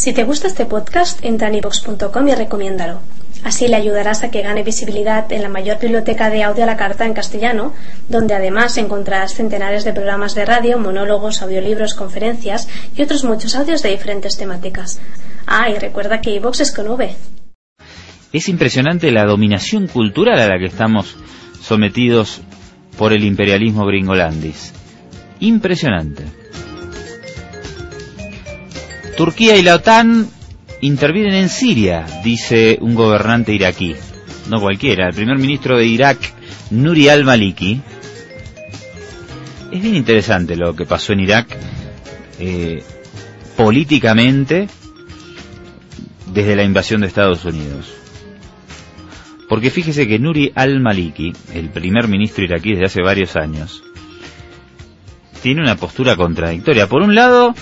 Si te gusta este podcast, entra en ivox.com y recomiéndalo. Así le ayudarás a que gane visibilidad en la mayor biblioteca de audio a la carta en castellano, donde además encontrarás centenares de programas de radio, monólogos, audiolibros, conferencias y otros muchos audios de diferentes temáticas. Ah, y recuerda que iVox es con V. Es impresionante la dominación cultural a la que estamos sometidos por el imperialismo gringolandis. Impresionante. Turquía y la OTAN intervienen en Siria, dice un gobernante iraquí. No cualquiera, el primer ministro de Irak, Nuri al-Maliki. Es bien interesante lo que pasó en Irak eh, políticamente desde la invasión de Estados Unidos. Porque fíjese que Nuri al-Maliki, el primer ministro iraquí desde hace varios años, tiene una postura contradictoria. Por un lado,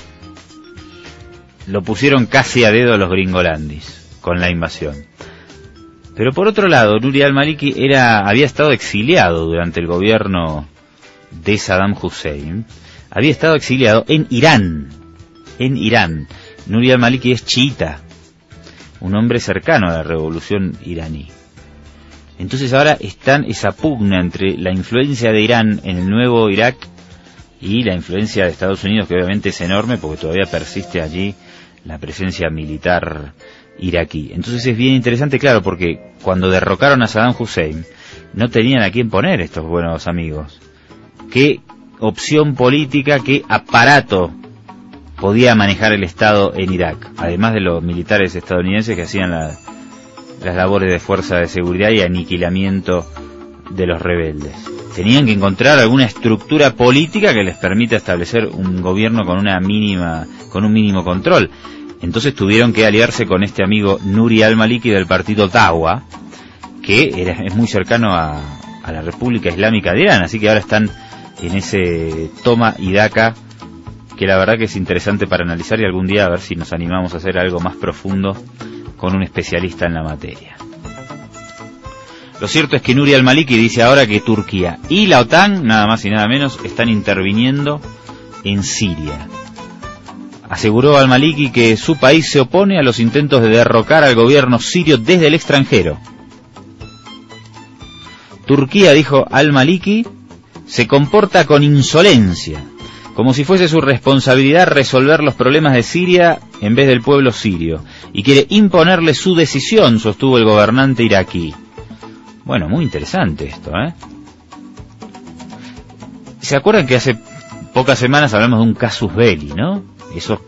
lo pusieron casi a dedo los gringolandis con la invasión. Pero por otro lado, Nuri al-Maliki había estado exiliado durante el gobierno de Saddam Hussein. Había estado exiliado en Irán. En Irán. Nuri al-Maliki es chiita, un hombre cercano a la revolución iraní. Entonces ahora están esa pugna entre la influencia de Irán en el nuevo Irak y la influencia de Estados Unidos, que obviamente es enorme porque todavía persiste allí la presencia militar iraquí. Entonces es bien interesante, claro, porque cuando derrocaron a Saddam Hussein, no tenían a quién poner estos buenos amigos. ¿Qué opción política, qué aparato podía manejar el Estado en Irak? Además de los militares estadounidenses que hacían las labores de fuerza de seguridad y aniquilamiento de los rebeldes. Tenían que encontrar alguna estructura política que les permita establecer un gobierno con una mínima, con un mínimo control. Entonces tuvieron que aliarse con este amigo Nuri al-Maliki del partido Dawa, que era, es muy cercano a, la República Islámica de Irán, así que ahora están en ese toma y daca que la verdad que es interesante para analizar y algún día a ver si nos animamos a hacer algo más profundo con un especialista en la materia. Lo cierto es que Nuri al-Maliki dice ahora que Turquía y la OTAN, nada más y nada menos, están interviniendo en Siria aseguró al-Maliki que su país se opone a los intentos de derrocar al gobierno sirio desde el extranjero. Turquía, dijo al-Maliki, se comporta con insolencia, como si fuese su responsabilidad resolver los problemas de Siria en vez del pueblo sirio, y quiere imponerle su decisión, sostuvo el gobernante iraquí. Bueno, muy interesante esto, ¿eh? ¿Se acuerdan que hace pocas semanas hablamos de un casus belli, ¿no? esos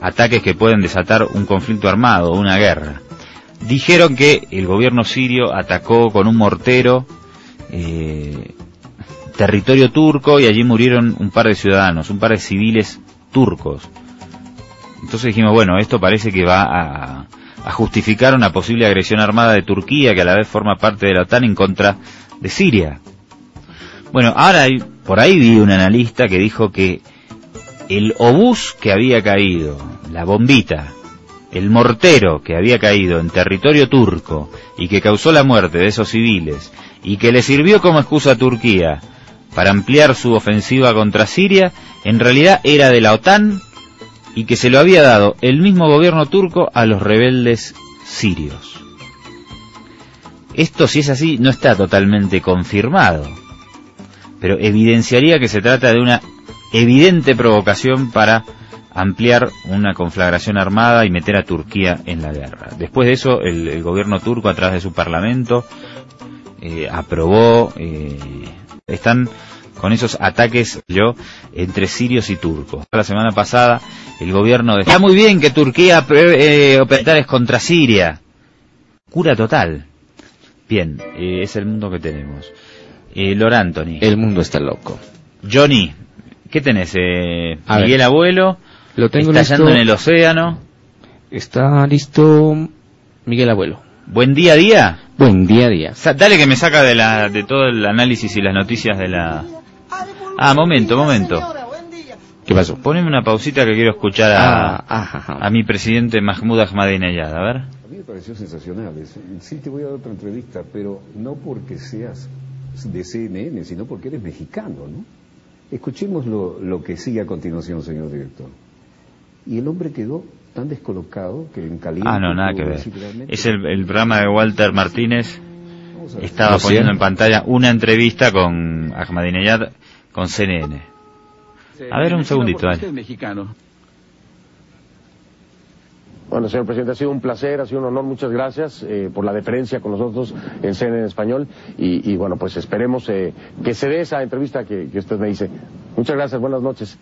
ataques que pueden desatar un conflicto armado, una guerra. Dijeron que el gobierno sirio atacó con un mortero eh, territorio turco y allí murieron un par de ciudadanos, un par de civiles turcos. Entonces dijimos, bueno, esto parece que va a, a justificar una posible agresión armada de Turquía, que a la vez forma parte de la OTAN en contra de Siria. Bueno, ahora por ahí vi un analista que dijo que el obús que había caído, la bombita, el mortero que había caído en territorio turco y que causó la muerte de esos civiles y que le sirvió como excusa a Turquía para ampliar su ofensiva contra Siria, en realidad era de la OTAN y que se lo había dado el mismo gobierno turco a los rebeldes sirios. Esto, si es así, no está totalmente confirmado, pero evidenciaría que se trata de una evidente provocación para ampliar una conflagración armada y meter a Turquía en la guerra. Después de eso, el, gobierno turco, a través de su parlamento, eh, aprobó, eh, están con esos ataques yo entre sirios y turcos. La semana pasada el gobierno decía muy bien que Turquía eh, operares contra Siria. Cura total. Bien, eh, es el mundo que tenemos. Eh, Lor Anthony. El mundo está loco. Johnny, ¿Qué tenés? Eh, Miguel Abuelo. Lo tengo estallando en el océano. Está listo Miguel Abuelo. Buen día día. Buen día día. dale que me saca de la de todo el análisis y las noticias de la. Ah, momento, momento. ¿Qué pasó? Poneme una pausita que quiero escuchar a, ah, a mi presidente Mahmoud Ahmadinejad, a ver. A mí me pareció sensacional. Sí te voy a dar otra entrevista, pero no porque seas de CNN, sino porque eres mexicano, ¿no? Escuchemos lo, que sigue a continuación, señor director. Y el hombre quedó tan descolocado que en caliente... Ah, no, nada que ver. Es el, el programa de Walter Martínez. Estaba ¿Lo poniendo en pantalla una entrevista con Ahmadinejad con CNN. A ver, un segundito, dale. mexicano. Bueno, señor presidente, ha sido un placer, ha sido un honor, muchas gracias eh, por la deferencia con nosotros en CNN en español y, y, bueno, pues esperemos eh, que se dé esa entrevista que, que usted me dice. Muchas gracias, buenas noches.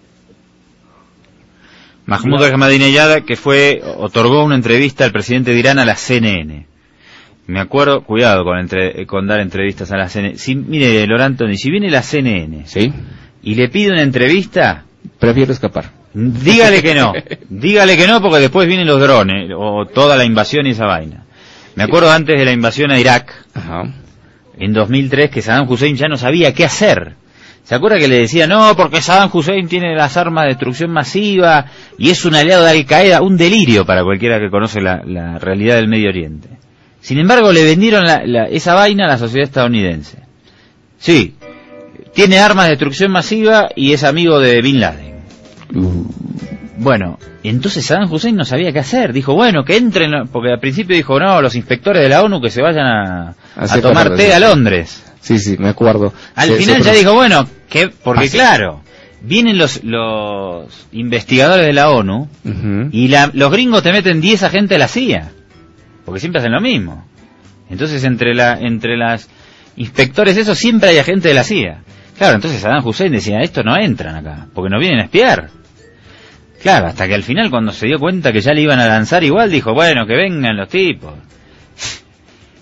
Mahmoud Ahmadinejad, que fue, otorgó una entrevista al presidente de Irán a la CNN. Me acuerdo, cuidado con, entre- con dar entrevistas a la CNN. Si, mire, Lorantoni, si viene la CNN ¿Sí? Y le pide una entrevista, Prefiero escapar. dígale que no. dígale que no porque después vienen los drones o toda la invasión y esa vaina. Me acuerdo antes de la invasión a Irak, Ajá. en 2003, que Saddam Hussein ya no sabía qué hacer. ¿Se acuerda que le decía, no, porque Saddam Hussein tiene las armas de destrucción masiva y es un aliado de Al Qaeda? Un delirio para cualquiera que conoce la, la realidad del Medio Oriente. Sin embargo, le vendieron la- la- esa vaina a la sociedad estadounidense. Sí, tiene armas de destrucción masiva y es amigo de Bin Laden. Uh, Bueno, entonces Saddam Hussein no sabía qué hacer. Dijo, bueno, que entren, porque al principio dijo, no, los inspectores de la ONU que se vayan a, tomar té a. Londres. sí, sí, me acuerdo. Al Se- final se ya dijo, bueno, que porque claro, vienen los, los investigadores de la ONU y la- los gringos te meten 10 agentes de la CIA, porque siempre hacen lo mismo. Entonces entre la entre las inspectores esos siempre hay agentes de la CIA. Claro, entonces Saddam Hussein decía, estos no entran acá, porque nos vienen a espiar. Claro, hasta que al final cuando se dio cuenta que ya le iban a lanzar igual, dijo, bueno, que vengan los tipos.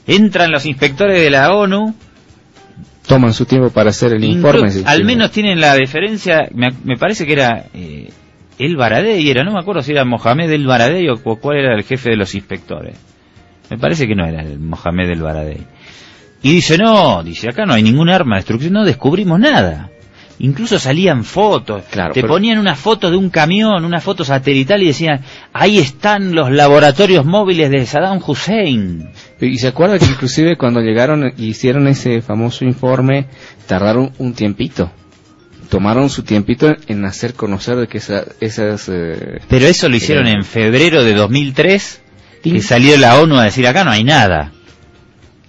Entran los inspectores de la ONU, Toman su tiempo para hacer el informe. sí, al menos tienen la diferencia, me, me parece que era eh, el Baradei, era, no me acuerdo si era Mohamed el Baradei o, cu- cuál era el jefe de los inspectores. Me parece que no era el Mohamed el Baradei. Y dice, no, dice, acá no hay ningún arma de destrucción, no descubrimos nada. Incluso salían fotos, Claro, te pero- ponían una foto de un camión, una foto satelital y decían, ahí están los laboratorios móviles de Saddam Hussein. Y se acuerda que inclusive cuando llegaron y hicieron ese famoso informe, tardaron un tiempito. Tomaron su tiempito en hacer conocer de que esa- esas... eh, Pero eso lo hicieron Eh, en febrero de 2003, que Sí. salió la ONU a decir acá no hay nada.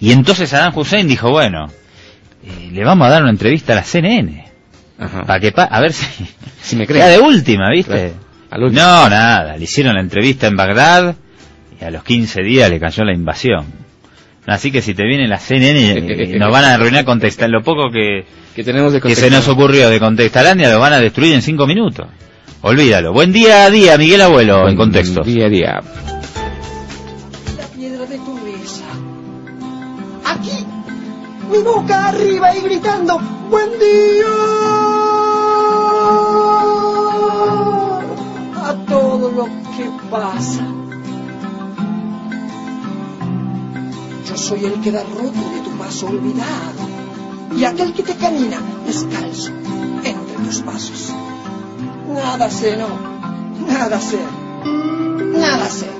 Y entonces Saddam Hussein dijo, bueno, eh, le vamos a dar una entrevista a la CNN. Para que pa a ver si... Si me Ya creen. de última, ¿viste? Claro. No, nada, le hicieron la entrevista en Bagdad y a los 15 días le cayó la invasión. Así que si te viene la CNN, eh, nos van a arruinar contestar lo poco que, Que tenemos de que se nos ocurrió de Contextalandia lo van a destruir en 5 minutos. Olvídalo. Buen día a día, Miguel Abuelo, en contexto. Día a día. Boca arriba y gritando, buen día a todo lo que pasa. Yo soy el que da roto de tu paso olvidado y aquel que te camina descalzo entre tus pasos. Nada sé, no, nada sé, nada sé.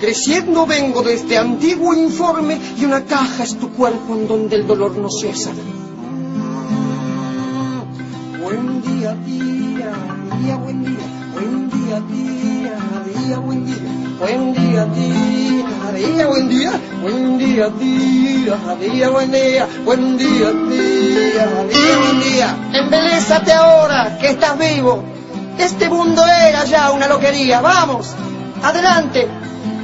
Creciendo vengo de este antiguo informe y una caja es tu cuerpo en donde el dolor no cesa. Buen día, día, día, buen día. Buen día, día, día, buen día. Buen día, día, día, buen día. Buen día, día, día, buen día. Buen día, día, día, buen día. Embelésate ahora que estás vivo. Este mundo era ya una loquería. Vamos, adelante.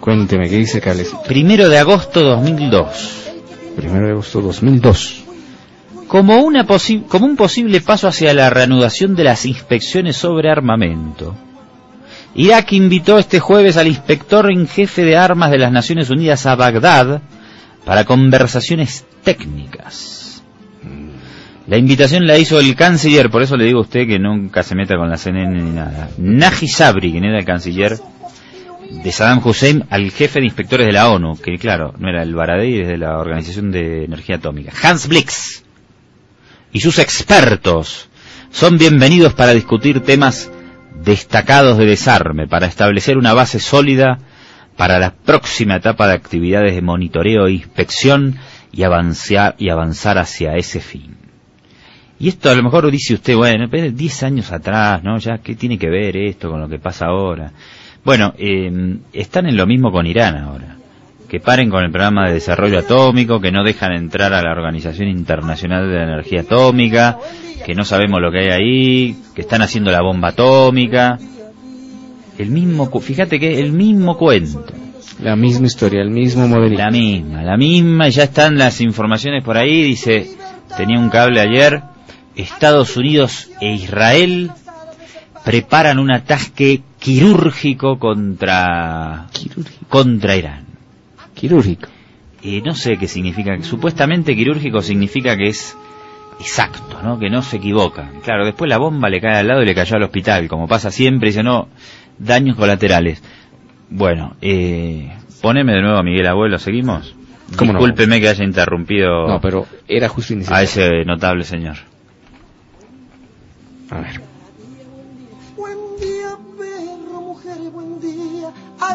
Cuénteme, ¿qué dice Cales? Primero de agosto 2002. Primero de agosto 2002. Como, una posi- como un posible paso hacia la reanudación de las inspecciones sobre armamento, Irak invitó este jueves al inspector en jefe de armas de las Naciones Unidas a Bagdad para conversaciones técnicas. La invitación la hizo el canciller, por eso le digo a usted que nunca se meta con la CNN ni nada. Naji Sabri, quien era el canciller de Saddam Hussein, al jefe de inspectores de la ONU, que claro, no era el Baradei, es de la Organización de Energía Atómica. Hans Blix y sus expertos son bienvenidos para discutir temas destacados de desarme, para establecer una base sólida para la próxima etapa de actividades de monitoreo e inspección y avanzar, y avanzar hacia ese fin. Y esto a lo mejor dice usted, bueno, pero 10 años atrás, ¿no? Ya, ¿qué tiene que ver esto con lo que pasa ahora? Bueno, eh, están en lo mismo con Irán ahora. Que paren con el programa de desarrollo atómico, que no dejan entrar a la Organización Internacional de la Energía Atómica, que no sabemos lo que hay ahí, que están haciendo la bomba atómica. El mismo, fíjate que el mismo cuento. La misma historia, el mismo modelo. La misma, la misma, y ya están las informaciones por ahí, dice, tenía un cable ayer, Estados Unidos e Israel preparan un ataque quirúrgico contra, Quirúrgico. contra Irán. Quirúrgico. Y no sé qué significa, supuestamente quirúrgico significa que es exacto, ¿no? Que no se equivoca. Claro, después la bomba le cae al lado y le cayó al hospital, como pasa siempre, dice, no, daños colaterales. Bueno, eh, poneme de nuevo a Miguel Abuelo, ¿seguimos? Discúlpeme que haya interrumpido No, pero era justo a ese notable señor. A ver.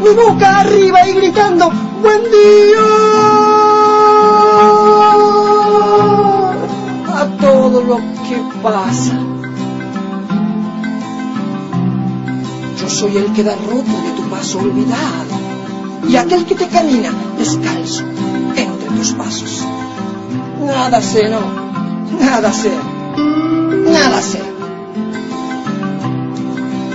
mi boca arriba y gritando buen día a todo lo que pasa. Yo soy el que da roto de tu paso olvidado y aquel que te camina descalzo entre tus pasos. Nada sé, no, nada sé, nada sé.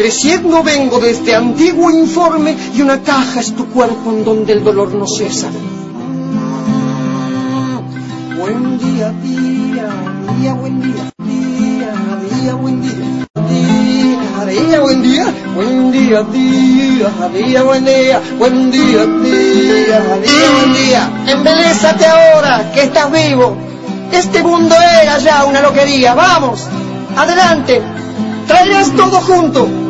Creciendo vengo de este antiguo informe y una caja es tu cuerpo en donde el dolor no cesa. Buen día, día, día, buen día, día, día, buen día. Día, día, buen día, buen día, día, día, buen día, buen día, día, día, buen día. Embelésate ahora que estás vivo. Este mundo era ya una loquería. Vamos, adelante. Traerás todo junto,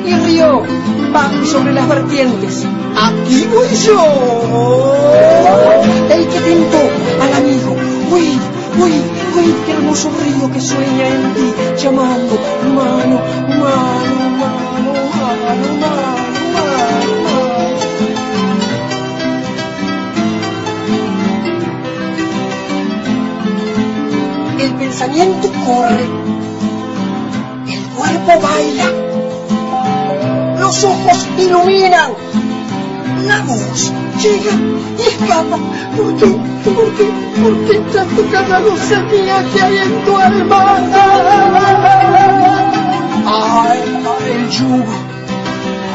El que río y va sobre las vertientes. Aquí voy yo. El que tentó al amigo. Uy, uy, uy, qué hermoso río que sueña en ti, llamando mano, mano, mano, mano, mano, mano, mano. El pensamiento corre, el cuerpo baila, los ojos iluminan, la voz llega y escapa. ¿Por qué? ¿Por qué? ¿Por qué tanto cada luz mía que hay en tu alma? Ay, el yugo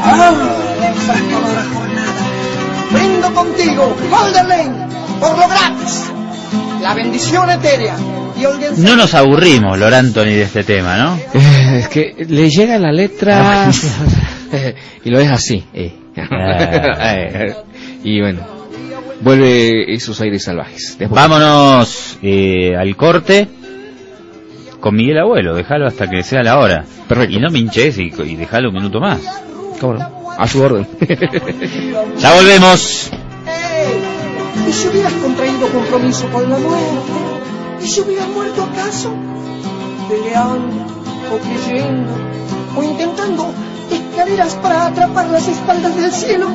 ¡Ah! Esa la jornada. Brindo contigo, Golden Lane, por lo gratis. La bendición etérea. No nos aburrimos, Lor Anthony, de este tema, ¿no? Eh, es que le llega la letra y lo deja así. eh. Eh, y bueno, vuelve esos aires salvajes. Después- Vámonos eh, al corte con Miguel Abuelo. Déjalo hasta que sea la hora. Perfecto. Y no me hinches y, y déjalo un minuto más. ¿Cómo no? A su orden. Ya volvemos. ¡Ey! ¿Y si hubieras contraído compromiso con la muerte? ¿Y si hubieras muerto acaso? Peleando, o creyendo, o intentando escaleras para atrapar las espaldas del cielo.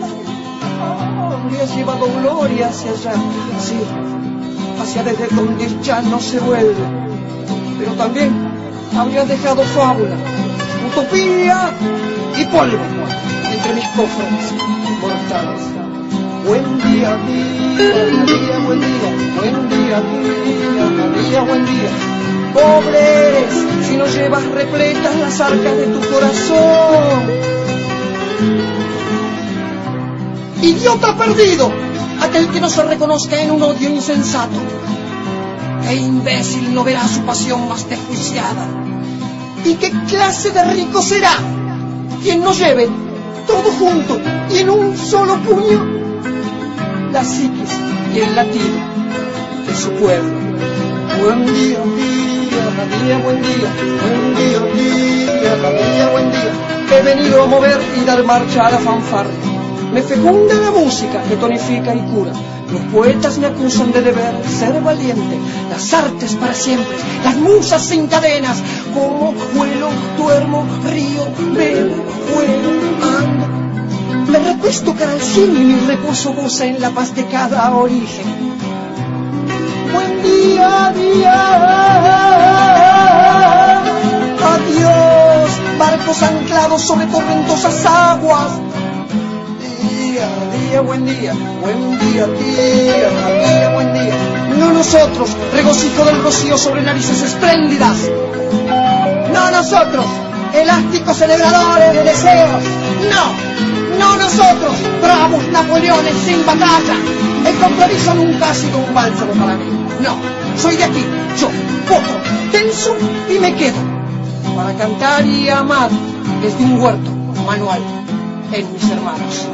Habrías llevado gloria hacia allá, sí, hacia desde donde ya no se vuelve. Pero también habrías dejado fábula, utopía y polvo entre mis cofres mortales. Buen día, día, día, buen día, buen día, día, día, buen día. Pobre eres si no llevas repletas las arcas de tu corazón. Idiota perdido, aquel que no se reconozca en un odio insensato. E imbécil no verá su pasión más desjuiciada. ¿Y qué clase de rico será quien no lleve todo junto y en un solo puño la psiquis y el latido de su pueblo. Buen día, día, día, buen día, buen día, buen día. He venido a mover y dar marcha a la fanfarria. Me fecunda la música que tonifica y cura. Los poetas me acusan de deber ser valiente. Las artes para siempre, las musas sin cadenas. Como vuelo, duermo, río, bebo, vuelo, ando. Me recuesto cara al cielo y mi reposo goza en la paz de cada origen. Día, día. Adiós, barcos anclados sobre torrentosas aguas. Día, día, buen día, buen día, día, día, buen día. No nosotros, regocijo del rocío sobre narices espléndidas. No nosotros, elásticos celebradores de deseos. No, no nosotros, bravos Napoleones sin batalla. El compromiso nunca ha sido un bálsamo para mí. No, soy de aquí, yo, potro, tenso y me quedo. Para cantar y amar desde un huerto manual en mis hermanos.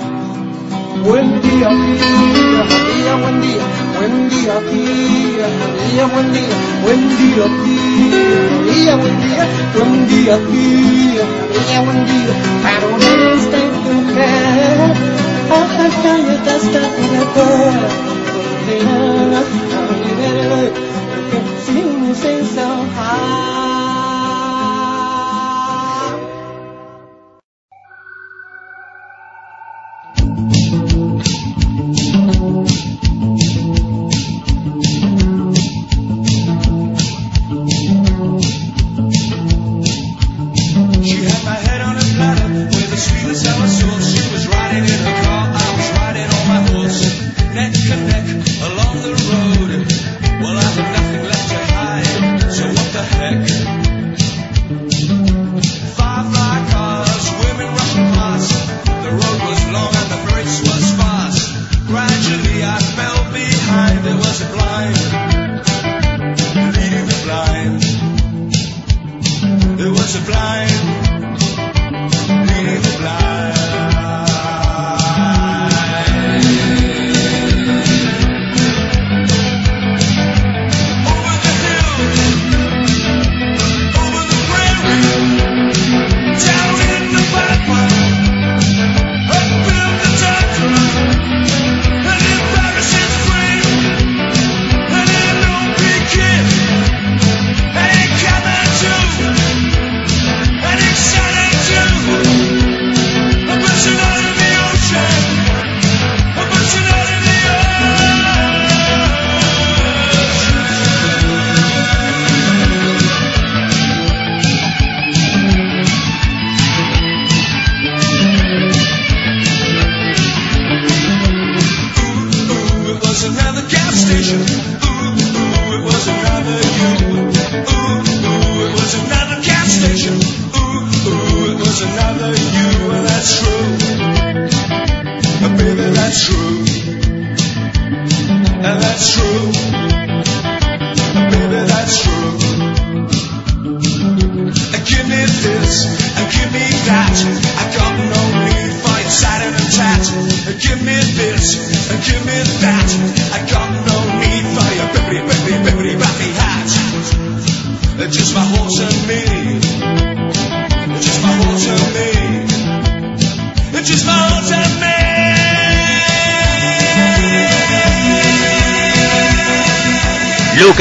Buen día, día, día, buen día, buen día, día, día, buen día, buen día, día, día, buen día, buen día, día, día, buen día. Para un instante mujer, ojalá yo te hasta por Sin senso high.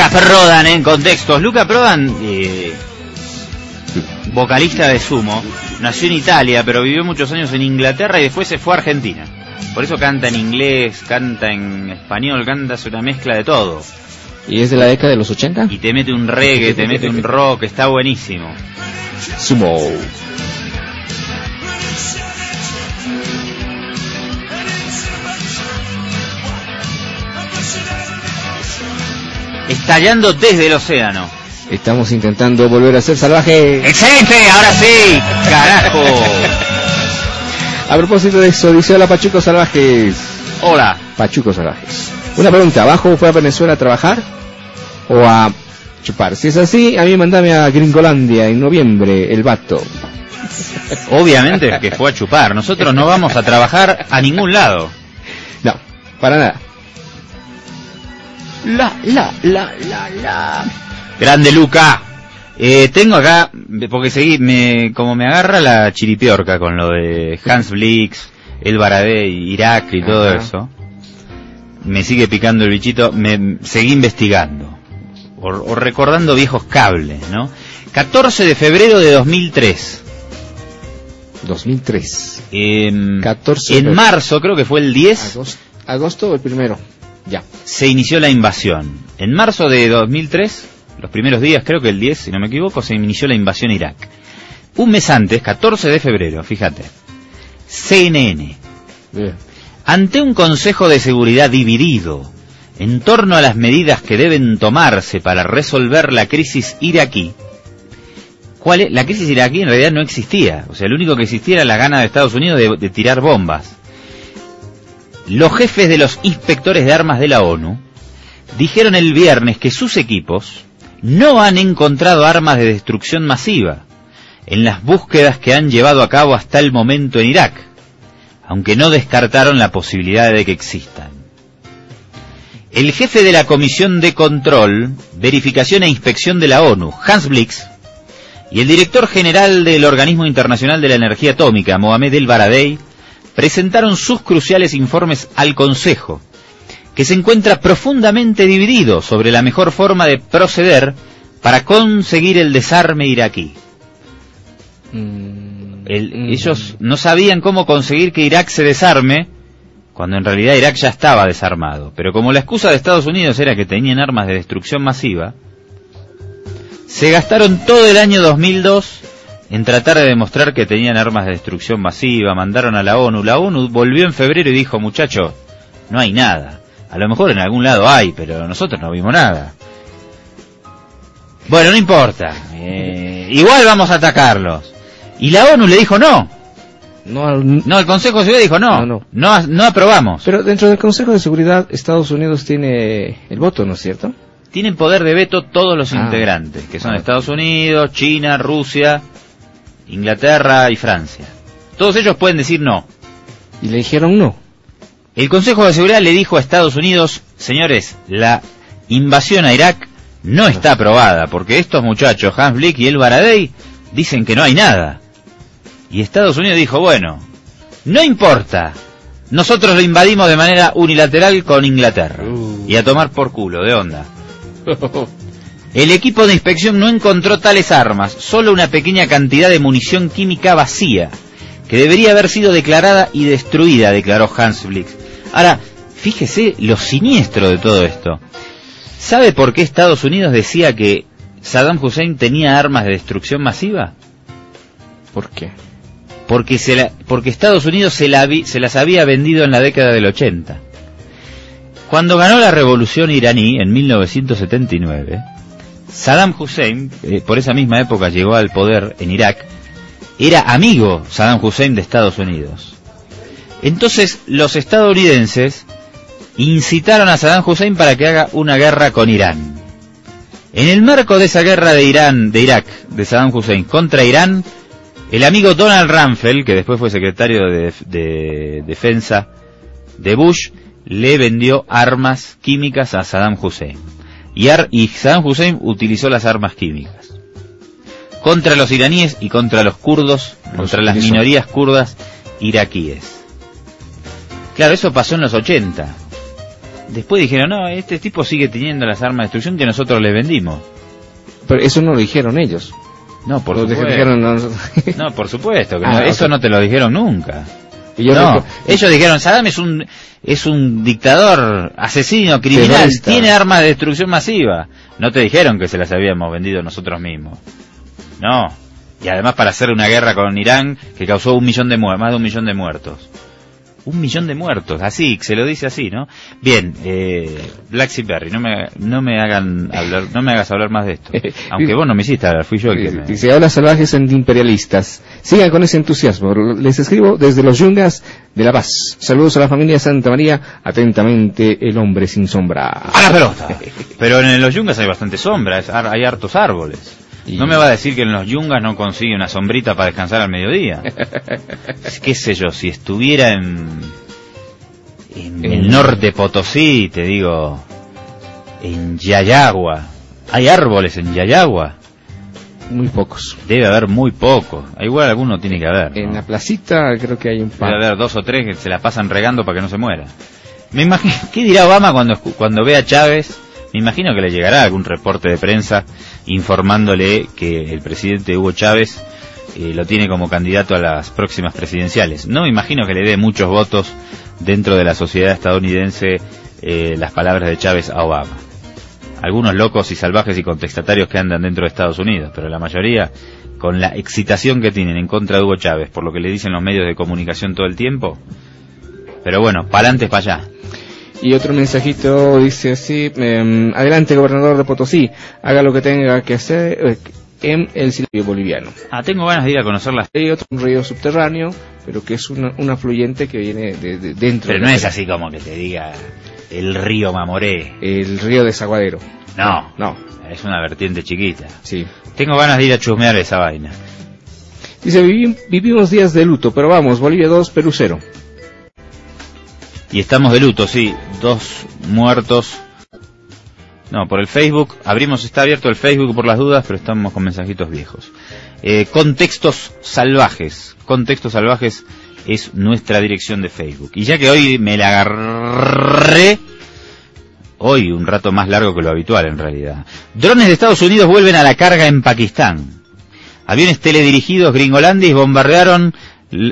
Lucas Prodan en contextos. Lucas Prodan, eh, vocalista de Sumo, nació en Italia, pero vivió muchos años en Inglaterra y después se fue a Argentina. Por eso canta en inglés, canta en español, canta es una mezcla de todo. ¿Y es de la década de los 80? Y te mete un reggae, te mete un rock, está buenísimo. Sumo. Estallando desde el océano. Estamos intentando volver a ser salvajes. ¡Excelente! ¡Ahora sí! ¡Carajo! A propósito de eso, dice hola Pachucos Salvajes. Hola. Pachucos Salvajes. Una pregunta, ¿abajo fue a Venezuela a trabajar o a chupar? Si es así, a mí mandame a Gringolandia en noviembre, el vato. Obviamente que fue a chupar. Nosotros no vamos a trabajar a ningún lado. No, para nada. La, la, la, la, la. Grande Luca. Eh, tengo acá, porque seguí, me, como me agarra la chiripiorca con lo de Hans Blix, El Baradé, Irak y todo Ajá. eso, me sigue picando el bichito, me seguí investigando, o, o recordando viejos cables, ¿no? 14 de febrero de 2003. 2003. em, 14 de en marzo, creo que fue el 10, Agosto, agosto o el primero. Ya. se inició la invasión. En marzo de 2003, los primeros días, creo que el 10, si no me equivoco, se inició la invasión a Irak. Un mes antes, 14 de febrero, fíjate, CNN, Bien. ante un Consejo de Seguridad dividido en torno a las medidas que deben tomarse para resolver la crisis iraquí, ¿cuál es? La crisis iraquí en realidad no existía, o sea, lo único que existía era la gana de Estados Unidos de, de tirar bombas. Los jefes de los inspectores de armas de la ONU dijeron el viernes que sus equipos no han encontrado armas de destrucción masiva en las búsquedas que han llevado a cabo hasta el momento en Irak, aunque no descartaron la posibilidad de que existan. El jefe de la Comisión de Control, Verificación e Inspección de la ONU, Hans Blix, y el director general del Organismo Internacional de la Energía Atómica, Mohamed El Baradei, presentaron sus cruciales informes al Consejo, que se encuentra profundamente dividido sobre la mejor forma de proceder para conseguir el desarme iraquí. El- Mm. ellos no sabían cómo conseguir que Irak se desarme, cuando en realidad Irak ya estaba desarmado. Pero como la excusa de Estados Unidos era que tenían armas de destrucción masiva, se gastaron todo el año 2002 en tratar de demostrar que tenían armas de destrucción masiva, mandaron a la ONU. La ONU volvió en febrero y dijo, muchachos, no hay nada. A lo mejor en algún lado hay, pero nosotros no vimos nada. Bueno, no importa. Eh, igual vamos a atacarlos. Y la ONU le dijo no. No, al- No, el Consejo de Seguridad dijo no. No, no. No, no aprobamos. Pero dentro del Consejo de Seguridad, Estados Unidos tiene el voto, ¿no es cierto? Tienen poder de veto todos los Ah. integrantes, que son Ah. Estados Unidos, China, Rusia, Inglaterra y Francia. Todos ellos pueden decir no. Y le dijeron no. El Consejo de Seguridad le dijo a Estados Unidos, señores, la invasión a Irak no está aprobada, porque estos muchachos, Hans Blick y El Baradei, dicen que no hay nada. Y Estados Unidos dijo, bueno, no importa, nosotros lo invadimos de manera unilateral con Inglaterra. Uh. Y a tomar por culo, de onda. El equipo de inspección no encontró tales armas, solo una pequeña cantidad de munición química vacía, que debería haber sido declarada y destruida, declaró Hans Blix. Ahora, fíjese lo siniestro de todo esto. ¿Sabe por qué Estados Unidos decía que Saddam Hussein tenía armas de destrucción masiva? ¿Por qué? Porque, se la- porque Estados Unidos se, la vi- se las había vendido en la década del 80. Cuando ganó la revolución iraní en 1979, Saddam Hussein, eh, por esa misma época llegó al poder en Irak, era amigo Saddam Hussein de Estados Unidos. Entonces los estadounidenses incitaron a Saddam Hussein para que haga una guerra con Irán. En el marco de esa guerra de Irán, de Irak, de Saddam Hussein contra Irán, el amigo Donald Rumsfeld, que después fue secretario de, de defensa de Bush, le vendió armas químicas a Saddam Hussein. Y, ar- y Saddam Hussein utilizó las armas químicas contra los iraníes y contra los kurdos, contra las minorías kurdas iraquíes. Claro, eso pasó en los 80. Después dijeron, no, este tipo sigue teniendo las armas de destrucción que nosotros le vendimos. Pero eso no lo dijeron ellos. No, por Lo supuesto. dijeron, no, No, por supuesto, que Ah, no, eso no te lo dijeron nunca. Yo no, ellos dijeron, Saddam es un, es un dictador, asesino, criminal, Terrorista. tiene armas de destrucción masiva. No te dijeron que se las habíamos vendido nosotros mismos. No. Y además para hacer una guerra con Irán que causó un millón de más de un millón de muertos. Un millón de muertos, así, se lo dice así, ¿no? Bien, eh, Black Sea Berry, no me, no me hagan hablar, no me hagas hablar más de esto. Aunque vos no me hiciste hablar, fui yo el que me... Dice, hola salvajes antiimperialistas. Sigan con ese entusiasmo. Les escribo desde los Yungas de La Paz. Saludos a la familia Santa María. Atentamente, el hombre sin sombra. ¡A la pelota! Pero en los yungas hay bastante sombra, hay hartos árboles. Y- No me va a decir que en los yungas no consigue una sombrita para descansar al mediodía. ¿Qué sé yo? Si estuviera en, en el En- norte Potosí, te digo, en Yayagua. ¿Hay árboles en Yayagua? Muy pocos. Debe haber muy pocos. Igual alguno tiene que haber. ¿no? En la placita creo que hay un par. Debe haber dos o tres que se la pasan regando para que no se muera. Me imagino, ¿qué dirá Obama cuando, cuando ve a Chávez? Me imagino que le llegará algún reporte de prensa informándole que el presidente Hugo Chávez eh, lo tiene como candidato a las próximas presidenciales. No me imagino que le dé muchos votos dentro de la sociedad estadounidense eh, las palabras de Chávez a Obama. Algunos locos y salvajes y contestatarios que andan dentro de Estados Unidos, pero la mayoría con la excitación que tienen en contra de Hugo Chávez por lo que le dicen los medios de comunicación todo el tiempo. Pero bueno, pa'lante para allá. Y otro mensajito dice así, em, adelante gobernador de Potosí, haga lo que tenga que hacer eh, en el silvio boliviano. Ah, tengo ganas de ir a conocer las... Hay otro un río subterráneo, pero que es una, un afluyente que viene de, de- dentro. Pero de no es así como que te diga el río Mamoré. El río desaguadero. No, No, es una vertiente chiquita. sí. Tengo ganas de ir a chusmear esa vaina. Dice, "Vivi- vivimos días de luto, pero vamos, Bolivia 2, Perú 0. Y estamos de luto, sí. Dos muertos. No, por el Facebook. Abrimos, está abierto el Facebook por las dudas, pero estamos con mensajitos viejos. Eh, contextos salvajes. Contextos salvajes es nuestra dirección de Facebook. Y ya que hoy me la agarré, hoy un rato más largo que lo habitual en realidad. Drones de Estados Unidos vuelven a la carga en Pakistán. Aviones teledirigidos gringolandis bombardearon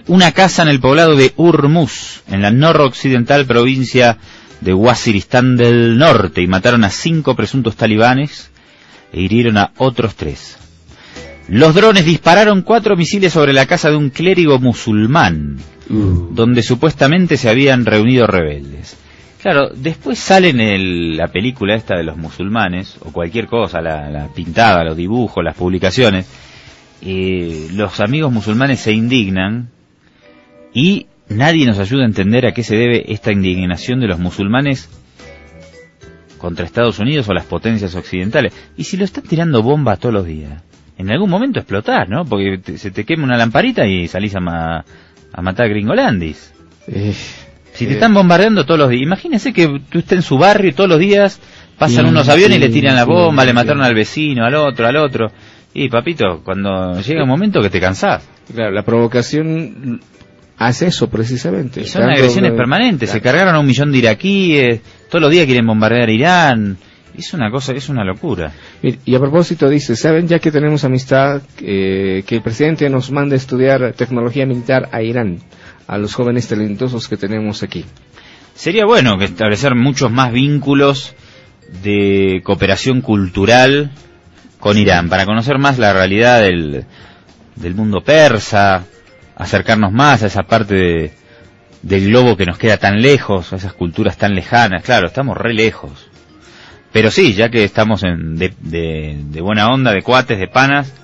una casa en el poblado de Urmuz, en la noroccidental provincia de Waziristán del Norte, y mataron a cinco presuntos talibanes e hirieron a otros tres. Los drones dispararon cuatro misiles sobre la casa de un clérigo musulmán, donde supuestamente se habían reunido rebeldes. Claro, después sale en el- la película esta de los musulmanes, o cualquier cosa, la, la pintada, los dibujos, las publicaciones, eh, los amigos musulmanes se indignan y nadie nos ayuda a entender a qué se debe esta indignación de los musulmanes contra Estados Unidos o las potencias occidentales. Y si lo están tirando bombas todos los días, en algún momento explotás, ¿no? Porque te- se te quema una lamparita y salís a, ma- a matar gringolandis. Eh, Si te eh, están bombardeando todos los días, imagínese que tú estés en su barrio y todos los días pasan Sí, unos aviones y le tiran la bomba, sí. le mataron al vecino, al otro, al otro. Y papito, cuando llega un momento que te cansás. claro, la provocación hace eso precisamente. Y son Tanto agresiones de- permanentes, se cargaron a un millón de iraquíes, todos los días quieren bombardear Irán. Es una cosa, es una locura. Y a propósito dice, ¿saben ya que tenemos amistad eh, que el presidente nos manda a estudiar tecnología militar a Irán, a los jóvenes talentosos que tenemos aquí? Sería bueno que establecer muchos más vínculos de cooperación cultural con Irán, para conocer más la realidad del, del mundo persa, acercarnos más a esa parte de- del globo que nos queda tan lejos, a esas culturas tan lejanas. Claro, estamos re lejos. Pero sí, ya que estamos en, de, de- de buena onda, de cuates, de panas,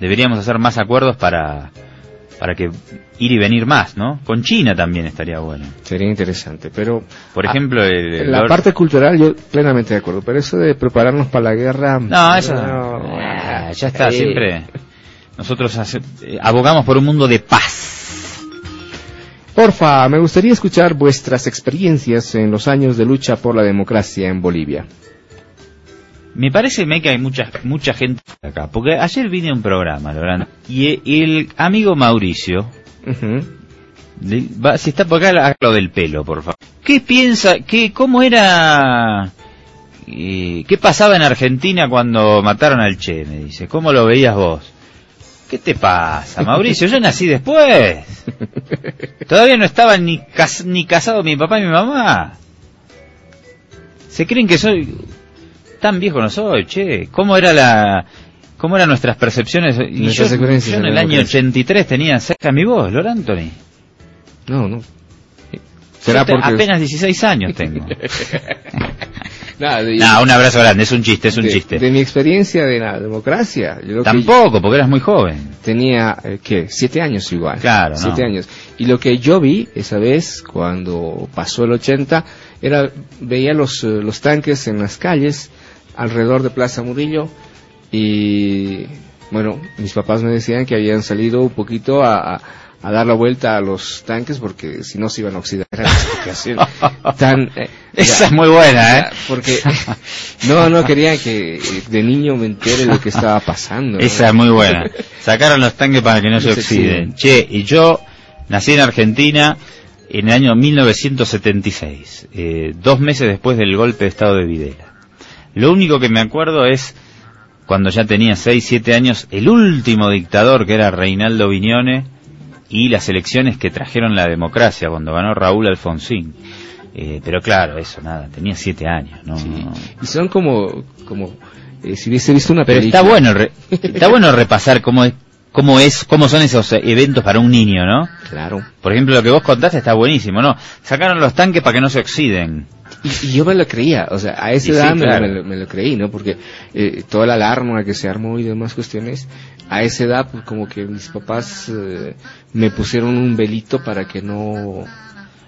deberíamos hacer más acuerdos para, para que ir y venir más, ¿no? Con China también estaría bueno. Sería interesante, pero... Por ejemplo, el, la parte cultural yo plenamente de acuerdo, pero eso de prepararnos para la guerra... No, eso no, Ah, ya está, eh, siempre. Nosotros hace- eh, abogamos por un mundo de paz. Porfa, me gustaría escuchar vuestras experiencias en los años de lucha por la democracia en Bolivia. Me parece me, que hay mucha, mucha gente acá, porque ayer vine a un programa, Lorán, y el amigo Mauricio, Ujú. le- va- si está por acá, haga lo del pelo, por favor. ¿Qué piensa, qué, cómo era, eh, qué pasaba en Argentina cuando mataron al Che? Me dice, ¿cómo lo veías vos? ¿Qué te pasa, Mauricio? Yo nací después. Todavía no estaban ni, cas- ni casados mi papá y mi mamá. ¿Se creen que soy tan viejo no soy, che? ¿Cómo era la cómo eran nuestras percepciones? Y yo, Nuestras experiencias yo en el año democracia. 83 tenía cerca mi voz, Lord Anthony. No, no. Yo Será porque... apenas 16 años tengo. Nada, de, no, un abrazo grande, es un chiste, es un de- chiste. de mi experiencia de la democracia. Yo Tampoco, porque eras muy joven. tenía, eh, ¿qué? Siete años igual. Claro, Siete no. años. Y lo que yo vi esa vez, cuando pasó el 80, era, veía los, eh, los tanques en las calles, alrededor de Plaza Murillo, y, bueno, mis papás me decían que habían salido un poquito a, a- a dar la vuelta a los tanques porque si no se iban a oxidar. Era la explicación tan, eh, Esa ya, es muy buena, ¿eh? Porque, no, no querían que de niño me entere lo que estaba pasando. ¿no? Esa es muy buena. Sacaron los tanques para que no se No se oxiden. oxiden. Che, y yo nací en Argentina en el año 1976, eh, dos meses después del golpe de Estado de Videla. Lo único que me acuerdo es cuando ya tenía 6, 7 años, el último dictador que era Reinaldo Viñone y las elecciones que trajeron la democracia cuando ganó Raúl Alfonsín. Eh, pero claro, eso nada, tenía 7 años, ¿no? Sí. Y son como, como eh, si hubiese visto una Pero película. está bueno, re- está bueno repasar cómo es, cómo es, cómo son esos eventos para un niño, ¿no? Claro. Por ejemplo, lo que vos contaste está buenísimo, ¿no? Sacaron los tanques para que no se oxiden. Y, y yo me lo creía, o sea, a esa Y sí, edad me, claro. me lo- me lo creí, ¿no? Porque eh, toda la alarma que se armó y demás cuestiones, a esa edad, pues como que mis papás eh, me pusieron un velito para que no...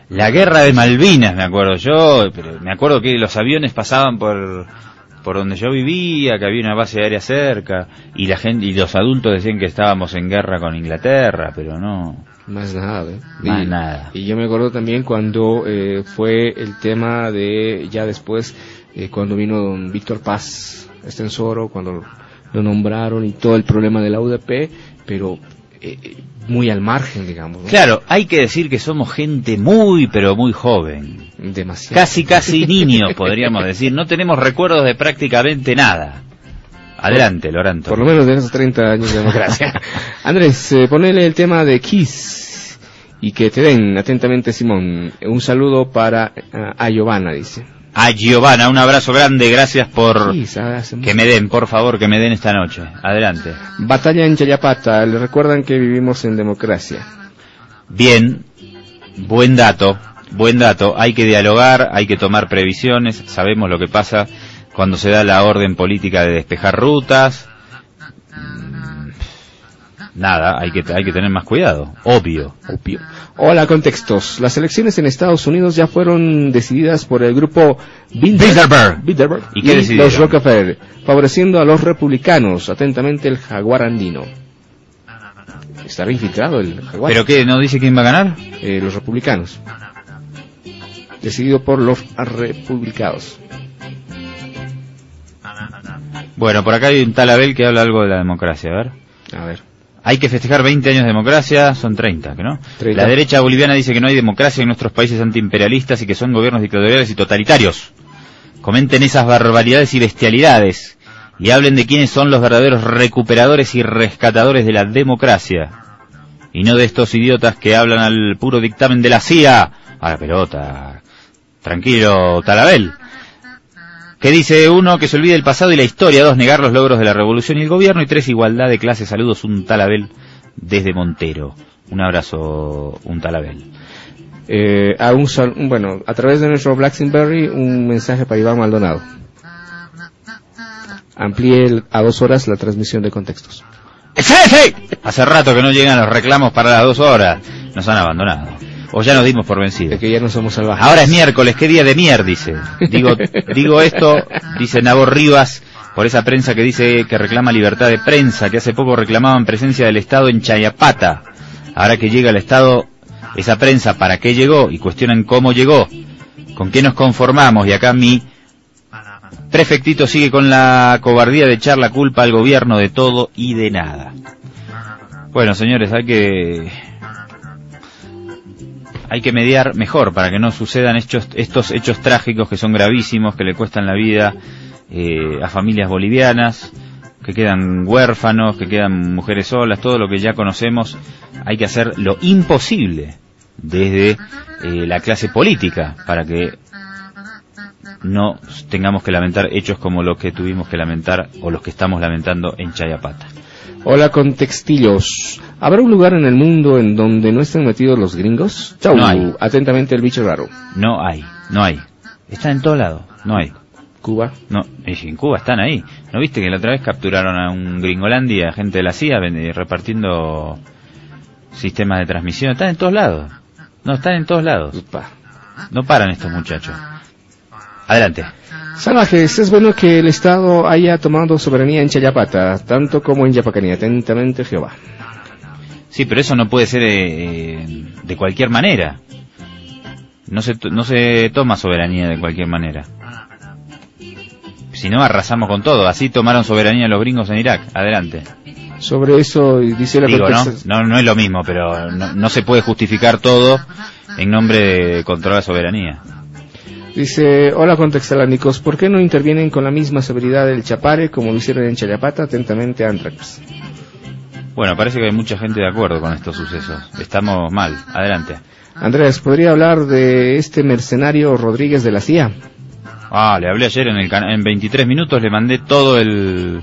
La guerra de Malvinas, me acuerdo yo, pero me acuerdo que los aviones pasaban por por donde yo vivía, que había una base aérea cerca, y la gente y los adultos decían que estábamos en guerra con Inglaterra, pero no. Más nada, ¿eh? Más y, nada. Y yo me acuerdo también cuando eh, fue el tema de, ya después, eh, cuando vino don Víctor Paz, Estensoro, cuando lo nombraron y todo el problema de la UDP, pero eh, eh, muy al margen, digamos. ¿no? Claro, hay que decir que somos gente muy, pero muy joven. Demasiado. Casi, casi niños, podríamos decir. No tenemos recuerdos de prácticamente nada. Adelante, Loranto. Por lo menos de esos 30 años de democracia. Andrés, eh, ponele el tema de Kiss y que te den atentamente, Simón. Un saludo para eh, a Giovanna, dice. A Giovanna, un abrazo grande, gracias por Kiss, que me den, por favor, que me den esta noche. Adelante. Batalla en Chayapata, le recuerdan que vivimos en democracia. Bien, buen dato, buen dato. Hay que dialogar, hay que tomar previsiones. Sabemos lo que pasa cuando se da la orden política de despejar rutas. Nada, hay que, hay que tener más cuidado, obvio. Obvio. Hola, contextos. Las elecciones en Estados Unidos ya fueron decididas por el grupo Bilderberg. Bilderberg ¿Y qué los Rockefeller, favoreciendo a los republicanos. Atentamente el jaguar andino. Está infiltrado el jaguar. ¿Pero qué? ¿No dice quién va a ganar? Eh, los republicanos. Decidido por los republicanos. Bueno, por acá hay un tal Abel que habla algo de la democracia, a ver. A ver. Hay que festejar 20 años de democracia, son 30, ¿que no? 30. La derecha boliviana dice que no hay democracia en nuestros países antiimperialistas y que son gobiernos dictatoriales y totalitarios. Comenten esas barbaridades y bestialidades y hablen de quiénes son los verdaderos recuperadores y rescatadores de la democracia. Y no de estos idiotas que hablan al puro dictamen de la CIA. A la pelota. Tranquilo, Talabel. ¿Qué dice uno? Que se olvide el pasado y la historia. Dos, negar los logros de la revolución y el gobierno. Y tres, igualdad de clase. Saludos, un talabel desde Montero. Un abrazo, un talabel. Eh, a un sal- bueno, a través de nuestro Blackberry, un mensaje para Iván Maldonado. Amplíe a dos horas la transmisión de contextos. ¡Sí, sí! Hace rato que no llegan los reclamos para las dos horas. Nos han abandonado. O ya nos dimos por vencidos. De que ya no somos salvajes. Ahora es miércoles, qué día de mier, dice. Digo, digo esto, dice Nabor Rivas, por esa prensa que dice que reclama libertad de prensa, que hace poco reclamaban presencia del Estado en Chayapata. Ahora que llega el Estado, esa prensa, ¿para qué llegó? Y cuestionan cómo llegó, con qué nos conformamos, y acá mi prefectito sigue con la cobardía de echar la culpa al gobierno de todo y de nada. Bueno, señores, hay que hay que mediar mejor para que no sucedan estos, hechos trágicos que son gravísimos, que le cuestan la vida eh, a familias bolivianas, que quedan huérfanos, que quedan mujeres solas, todo lo que ya conocemos. Hay que hacer lo imposible desde eh, la clase política para que no tengamos que lamentar hechos como los que tuvimos que lamentar o los que estamos lamentando en Chayapata. Hola con textillos. ¿Habrá un lugar en el mundo en donde no estén metidos los gringos? Chau. No hay. Atentamente el bicho raro. No hay, no hay. Están en todos lados, no hay. Cuba. No, en Cuba están ahí. ¿No viste que la otra vez capturaron a un gringolandia, gente de la CIA, ven- repartiendo sistemas de transmisión? Están en todos lados. No, están en todos lados. Upa. No paran estos muchachos. Adelante. Salvajes, es bueno que el Estado haya tomado soberanía en Chayapata, tanto como en Yapacaní. Atentamente, Jehová. Sí, pero eso no puede ser eh, de cualquier manera. No se, no se toma soberanía de cualquier manera. Si no, arrasamos con todo. Así tomaron soberanía los gringos en Irak. Adelante. Sobre eso dice la Digo, No, no es lo mismo, pero no, no se puede justificar todo en nombre de controlar la soberanía. Dice, hola contextalánicos, ¿por qué no intervienen con la misma severidad del Chapare como lo hicieron en Chayapata? Atentamente, Antrax. Bueno, parece que hay mucha gente de acuerdo con estos sucesos. Estamos mal. Adelante. Andrés, ¿podría hablar de este mercenario Rodríguez de la CIA? Ah, le hablé ayer en el en 23 minutos le mandé todo el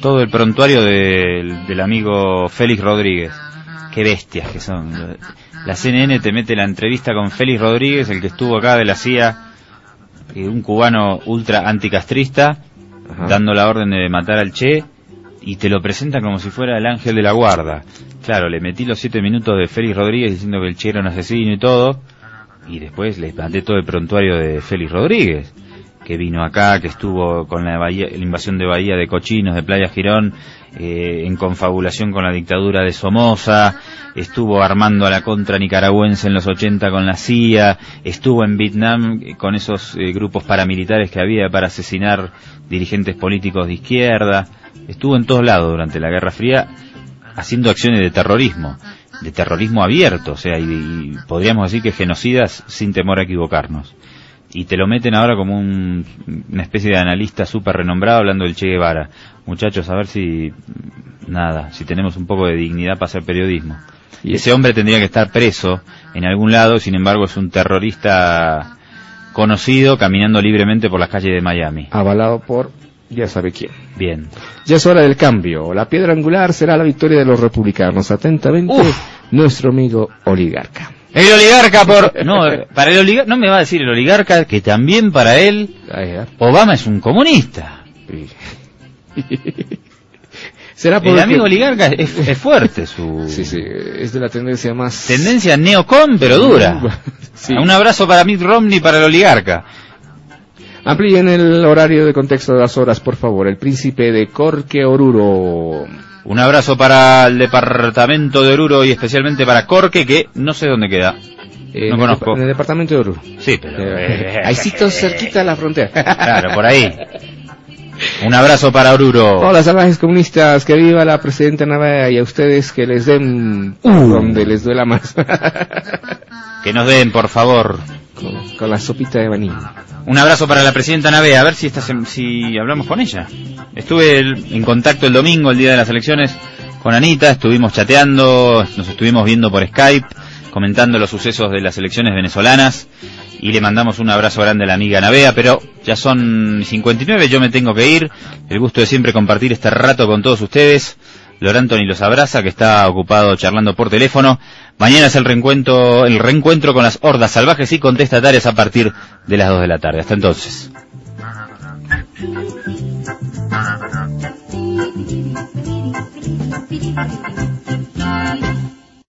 todo el prontuario del, del amigo Félix Rodríguez. Qué bestias que son. La CNN te mete la entrevista con Félix Rodríguez, el que estuvo acá de la CIA, eh, un cubano ultra anticastrista, Ajá. dando la orden de matar al Che, y te lo presenta como si fuera el ángel de la guarda. Claro, le metí los siete minutos de Félix Rodríguez diciendo que el Che era un asesino y todo, y después le mandé todo el prontuario de Félix Rodríguez, que vino acá, que estuvo con la, bahía- la invasión de Bahía de Cochinos, de Playa Girón, eh, en confabulación con la dictadura de Somoza, estuvo armando a la contra nicaragüense en los 80 con la CIA, estuvo en Vietnam con esos eh, grupos paramilitares que había para asesinar dirigentes políticos de izquierda, estuvo en todos lados durante la Guerra Fría haciendo acciones de terrorismo, de terrorismo abierto, o sea, y, y podríamos decir que genocidas sin temor a equivocarnos. Y te lo meten ahora como un- una especie de analista súper renombrado hablando del Che Guevara. Muchachos, a ver si, nada, si tenemos un poco de dignidad para hacer periodismo. Y ese hombre tendría que estar preso en algún lado, sin embargo es un terrorista conocido caminando libremente por las calles de Miami. Avalado por ya sabe quién. Bien. Ya es hora del cambio. La piedra angular será la victoria de los republicanos. Atentamente, Uf. nuestro amigo oligarca. El oligarca por... No, para el oligarca, no me va a decir el oligarca que también para él. Obama es un comunista. será El amigo oligarca es, es fuerte su Sí, sí, es de la tendencia más... tendencia neocon, pero dura. Sí. Un abrazo para Mitt Romney y para el oligarca. Amplíen el horario de contexto de las horas, por favor. El príncipe de Corque Oruro. Un abrazo para el departamento de Oruro y especialmente para Corque, que no sé dónde queda. Eh, No en conozco. En el departamento de Oruro. Sí, pero... Eh, ahí sí, cerquita de la frontera. Claro, por ahí. Un abrazo para Oruro. Hola, salvajes comunistas, que viva la presidenta Navea y a ustedes que les den donde les duela más. Que nos den, por favor. con, con la sopita de maní. Un abrazo para la presidenta Nave, a ver si, esta si hablamos con ella. Estuve el- en contacto el domingo, el día de las elecciones, con Anita, estuvimos chateando, nos estuvimos viendo por Skype, comentando los sucesos de las elecciones venezolanas, y le mandamos un abrazo grande a la amiga Navea, pero ya son 59, yo me tengo que ir. El gusto de siempre compartir este rato con todos ustedes. Lorantoni los abraza, que está ocupado charlando por teléfono. Mañana es el reencuentro, el reencuentro con las hordas salvajes y contestatarias a partir de las 2 de la tarde. Hasta entonces.